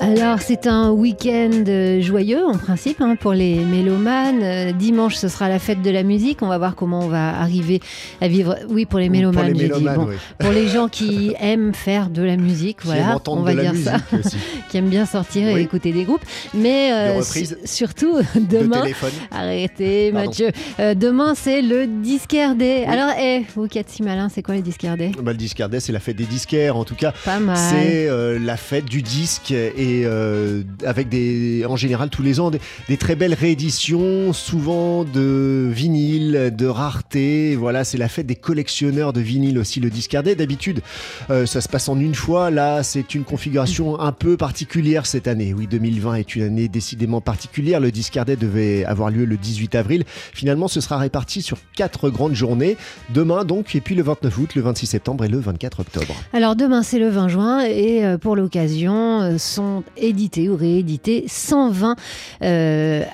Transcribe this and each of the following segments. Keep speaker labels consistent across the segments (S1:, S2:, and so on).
S1: Alors, c'est un week-end euh, joyeux en principe hein, pour les mélomanes. Euh, dimanche, ce sera la fête de la musique. On va voir comment on va arriver à vivre. Oui, pour les mélomanes,
S2: les
S1: Bon,
S2: oui.
S1: Pour les gens qui aiment faire de la musique,
S2: Qui
S1: voilà, on va dire ça.
S2: aussi.
S1: qui aiment bien sortir et écouter des groupes. Mais euh, su- surtout,
S2: De
S1: demain. Arrêtez,
S2: Pardon.
S1: Mathieu. Euh, demain, c'est le disquaire day. Alors, eh, vous qui êtes si malin, c'est quoi le disquaire day
S2: Bah, le disquaire Day, c'est la fête des disquaires. En tout cas,
S1: Pas mal.
S2: c'est euh, la fête du disque et euh, avec des, en général tous les ans des, des très belles rééditions, souvent de vinyle, de rareté. Voilà, c'est la fête des collectionneurs de vinyle aussi. Le disquaire Day, d'habitude, euh, ça se passe en une fois. Là, c'est une configuration un peu particulière cette année. Oui, 2020 est une année décidément particulière. Le disquaire Day devait avoir lieu le 18 avril. Finalement, ce sera réparti sur quatre grandes journées. Demain donc, et puis le 29 août, le 26 septembre et le 24 octobre.
S1: Alors demain c'est le 20 juin et euh, pour l'occasion euh, sont édités ou réédités 120 euh,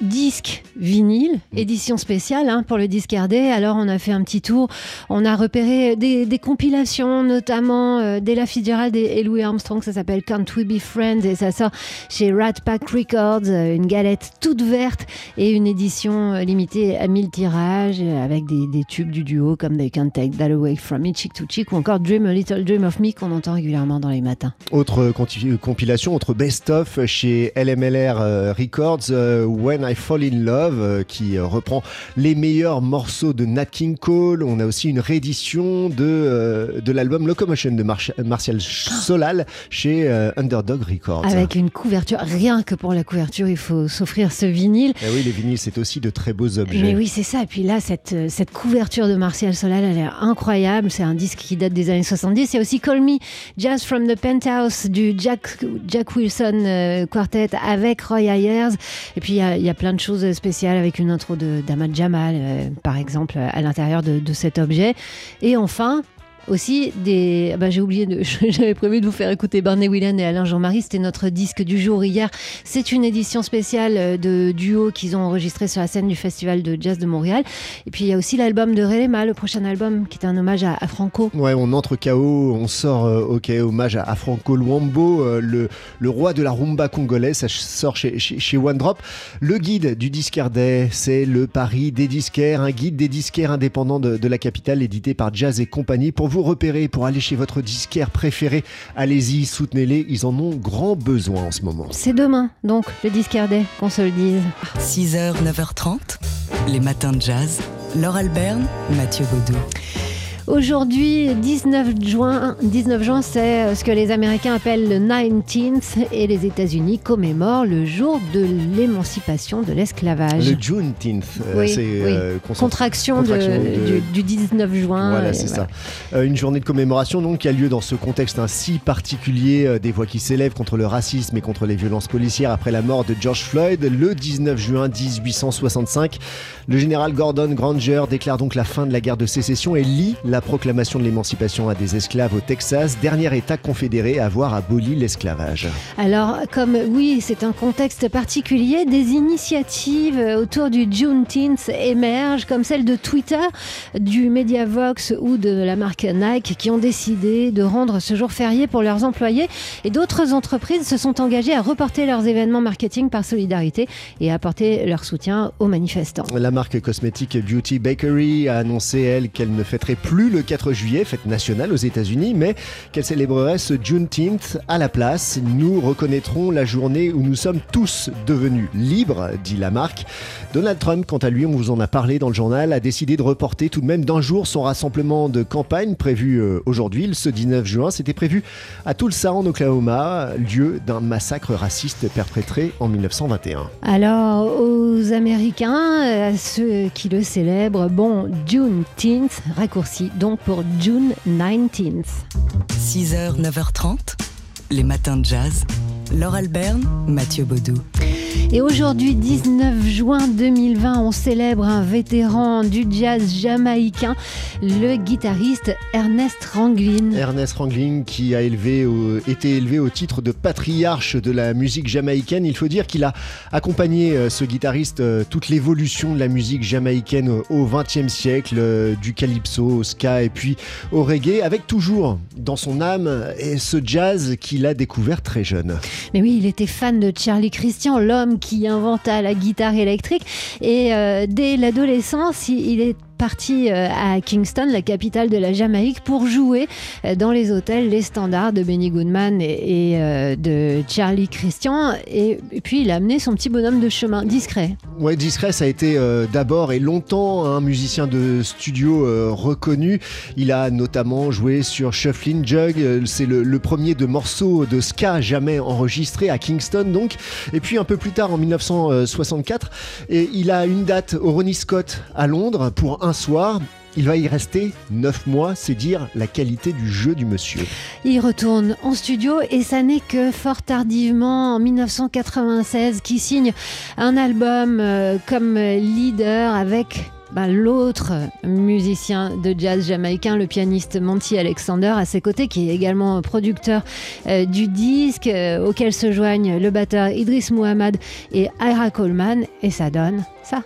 S1: disques vinyles, édition spéciale hein, pour le disquaire Day. Alors on a fait un petit tour, on a repéré des, des compilations notamment euh, d'Ella Fitzgerald et, et Louis Armstrong, ça s'appelle Can't We Be Friends? Et ça sort chez Rat Pack Records, euh, une galette toute verte et une édition euh, limitée à 1000 tirages euh, avec des, des tubes du duo comme They Can't Take That Away From Me, Chick to Chick ou encore Dream a Little Dream of Me qu'on entend régulièrement dans les matins.
S2: Autre compilation, autre best-of chez LMLR Records, When I Fall in Love, euh, qui euh, reprend les meilleurs morceaux de Nat King Cole. On a aussi une réédition de, euh, de l'album Locomotion de Marsh- Martial Solal chez Underdog Records.
S1: Avec une couverture, rien que pour la couverture, il faut s'offrir ce vinyle.
S2: Eh oui, les vinyles, c'est aussi de très beaux objets.
S1: Mais oui, c'est ça. Et puis là, cette, cette couverture de Martial Solal, elle est incroyable. C'est un disque qui date des années 70. Il y a aussi Call Me, Jazz from the Penthouse du Jack, Jack Wilson Quartet avec Roy Ayers. Et puis il y, a, il y a plein de choses spéciales avec une intro de d'Ahmad Jamal, euh, par exemple, à l'intérieur de cet objet. Et enfin, aussi des. ah bah, J'ai oublié. J'avais prévu de vous faire écouter Barney Whelan et Alain Jean-Marie. C'était notre disque du jour hier. C'est une édition spéciale euh, de duo qu'ils ont enregistré sur la scène du Festival de Jazz de Montréal. Et puis il y a aussi l'album de Relema, le prochain album, qui est un hommage à, à Franco.
S2: Ouais, on entre KO, on sort euh, ok, hommage à, à Franco Luambo, euh, le, le roi de la rumba congolaise, ça sort chez, chez, One Drop. Le guide du disquaire Day, c'est le Paris des disquaires, un guide des disquaires indépendants de, la capitale, édité par Jazz et compagnie. Pour repérer, pour aller chez votre disquaire préféré, allez-y, soutenez-les, ils en ont grand besoin en ce moment.
S1: C'est demain, donc, le Disquaire Day, qu'on se le dise.
S3: 6h, 9h30. Les matins de jazz. Laure Alberne, Mathieu Baudou.
S1: Aujourd'hui, 19 juin, 19 juin, c'est euh, ce que les Américains appellent le 19th et les États-Unis commémorent le jour de l'émancipation de l'esclavage.
S2: Le Juneteenth, euh,
S1: Oui,
S2: c'est
S1: oui.
S2: euh,
S1: Contraction, de-
S2: Contraction de-
S1: du, du 19 juin.
S2: Voilà, c'est ça. Euh, une journée de commémoration donc qui a lieu dans ce contexte ainsi particulier, euh, des voix qui s'élèvent contre le racisme et contre les violences policières après la mort de George Floyd le 19 juin 1865. Le général Gordon Granger déclare donc la fin de la guerre de sécession et lit la proclamation de l'émancipation à des esclaves au Texas, dernier État confédéré à avoir aboli l'esclavage.
S1: Alors, comme oui, c'est un contexte particulier, des initiatives autour du Juneteenth émergent, comme celle de Twitter, du Mediavox ou de la marque Nike, qui ont décidé de rendre ce jour férié pour leurs employés. Et d'autres entreprises se sont engagées à reporter leurs événements marketing par solidarité et à apporter leur soutien aux manifestants.
S2: La marque cosmétique Beauty Bakery a annoncé, elle, qu'elle ne fêterait plus le 4 juillet, fête nationale aux États-Unis, mais qu'elle célébrerait ce Juneteenth à la place. Nous reconnaîtrons la journée où nous sommes tous devenus libres, dit la marque. Donald Trump, quant à lui, on vous en a parlé dans le journal, a décidé de reporter tout de même d'un jour son rassemblement de campagne prévu euh, aujourd'hui, ce 19 juin. C'était prévu à Tulsa, en Oklahoma, lieu d'un massacre raciste perpétré en 1921.
S1: Alors, aux Américains, euh, à ceux qui le célèbrent, bon, Juneteenth, raccourci donc pour June 19th.
S3: 6h, 9h30. Les matins de jazz. Laure Alberne, Mathieu Baudou.
S1: Et aujourd'hui, 19 juin 2020, on célèbre un vétéran du jazz jamaïcain, le guitariste Ernest Ranglin.
S2: Ernest Ranglin qui a élevé été élevé au titre de patriarche de la musique jamaïcaine. Il faut dire qu'il a accompagné euh, ce guitariste euh, toute l'évolution de la musique jamaïcaine au XXe siècle, euh, du calypso au ska et puis au reggae, avec toujours dans son âme ce jazz qu'il a découvert très jeune.
S1: Mais oui, il était fan de Charlie Christian, l'homme qui inventa la guitare électrique. Et euh, dès l'adolescence, il est parti euh, à Kingston, la capitale de la Jamaïque, pour jouer euh, dans les hôtels les standards de Benny Goodman et, euh, de Charlie Christian. Et, puis il a amené son petit bonhomme de chemin discret.
S2: Ouais, discret, ça a été d'abord et longtemps un musicien de studio reconnu. Il a notamment joué sur Shuffling Jug, c'est le, premier de morceaux de ska jamais enregistré à Kingston donc. Et puis un peu plus tard en 1964, et il a une date au Ronnie Scott à Londres pour un soir. Il va y rester 9 mois, c'est dire la qualité du jeu du monsieur.
S1: Il retourne en studio et ça n'est que fort tardivement, en 1996, qui signe un album euh, comme leader avec bah, l'autre musicien de jazz jamaïcain, le pianiste Monty Alexander, à ses côtés, qui est également producteur euh, du disque, euh, auquel se joignent le batteur Idris Muhammad et Ira Coleman, et ça donne ça.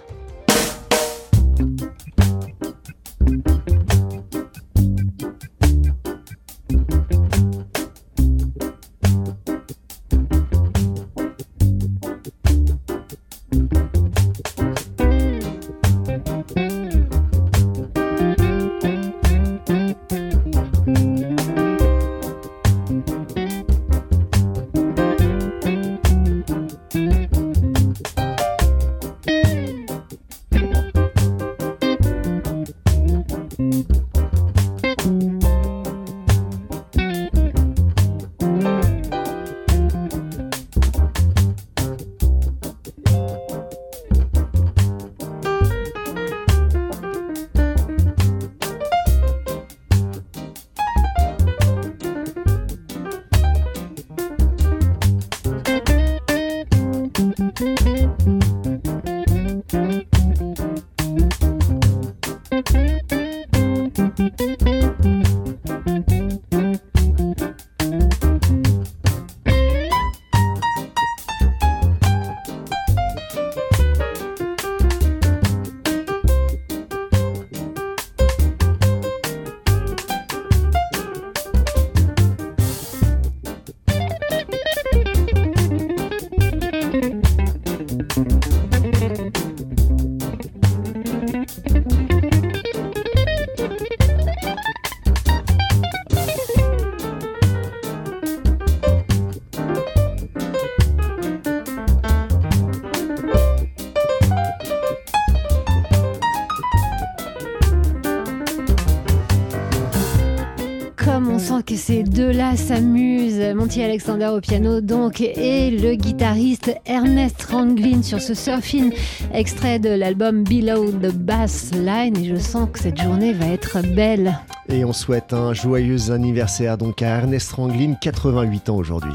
S1: S'amusent. Monty Alexander au piano, donc, et le guitariste Ernest Ranglin sur ce surfing, extrait de l'album Below the Bass Line. Et je sens que cette journée va être belle.
S2: Et on souhaite un joyeux anniversaire donc à Ernest Ranglin, 88 ans aujourd'hui.